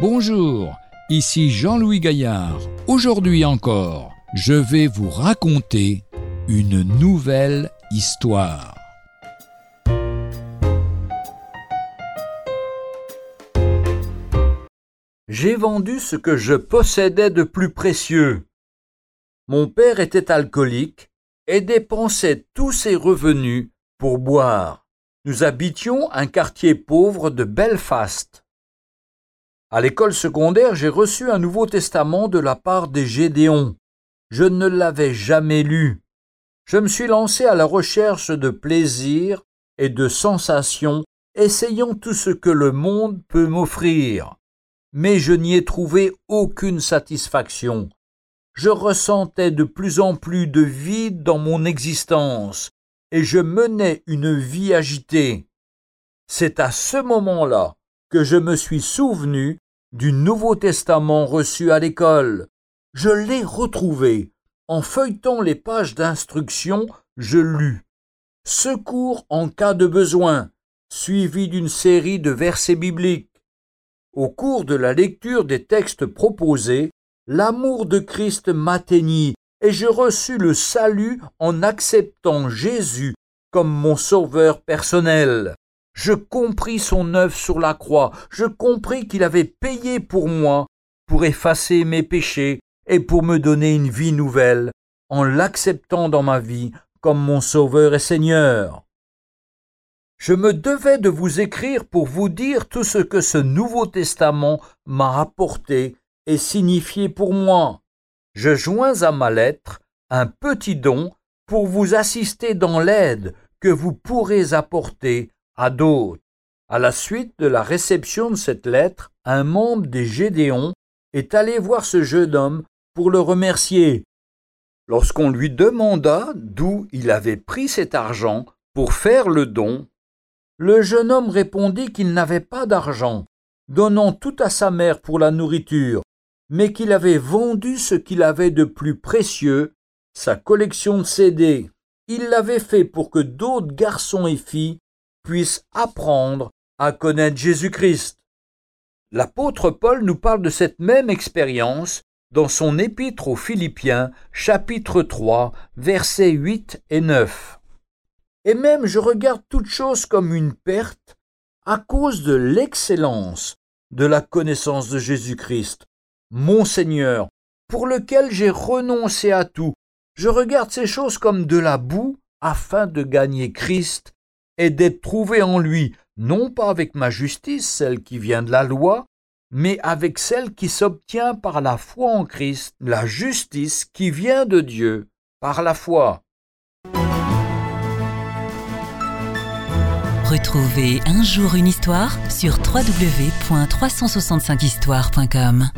Bonjour, ici Jean-Louis Gaillard. Aujourd'hui encore, je vais vous raconter une nouvelle histoire. J'ai vendu ce que je possédais de plus précieux. Mon père était alcoolique et dépensait tous ses revenus pour boire. Nous habitions un quartier pauvre de Belfast. À l'école secondaire, j'ai reçu un Nouveau Testament de la part des Gédéons. Je ne l'avais jamais lu. Je me suis lancé à la recherche de plaisir et de sensations, essayant tout ce que le monde peut m'offrir mais je n'y ai trouvé aucune satisfaction. Je ressentais de plus en plus de vide dans mon existence, et je menais une vie agitée. C'est à ce moment-là que je me suis souvenu du Nouveau Testament reçu à l'école. Je l'ai retrouvé. En feuilletant les pages d'instruction, je lus. Secours en cas de besoin, suivi d'une série de versets bibliques. Au cours de la lecture des textes proposés, l'amour de Christ m'atteignit et je reçus le salut en acceptant Jésus comme mon sauveur personnel. Je compris son œuvre sur la croix, je compris qu'il avait payé pour moi, pour effacer mes péchés et pour me donner une vie nouvelle, en l'acceptant dans ma vie comme mon sauveur et Seigneur. Je me devais de vous écrire pour vous dire tout ce que ce Nouveau Testament m'a apporté et signifié pour moi. Je joins à ma lettre un petit don pour vous assister dans l'aide que vous pourrez apporter à d'autres. À la suite de la réception de cette lettre, un membre des Gédéons est allé voir ce jeune homme pour le remercier. Lorsqu'on lui demanda d'où il avait pris cet argent pour faire le don, le jeune homme répondit qu'il n'avait pas d'argent, donnant tout à sa mère pour la nourriture, mais qu'il avait vendu ce qu'il avait de plus précieux, sa collection de CD. Il l'avait fait pour que d'autres garçons et filles puissent apprendre à connaître Jésus-Christ. L'apôtre Paul nous parle de cette même expérience dans son épître aux Philippiens, chapitre 3, versets 8 et 9 et même je regarde toute chose comme une perte à cause de l'excellence de la connaissance de Jésus-Christ, mon Seigneur, pour lequel j'ai renoncé à tout. Je regarde ces choses comme de la boue afin de gagner Christ et d'être trouvé en lui, non pas avec ma justice, celle qui vient de la loi, mais avec celle qui s'obtient par la foi en Christ, la justice qui vient de Dieu par la foi. Retrouvez un jour une histoire sur www.365histoire.com.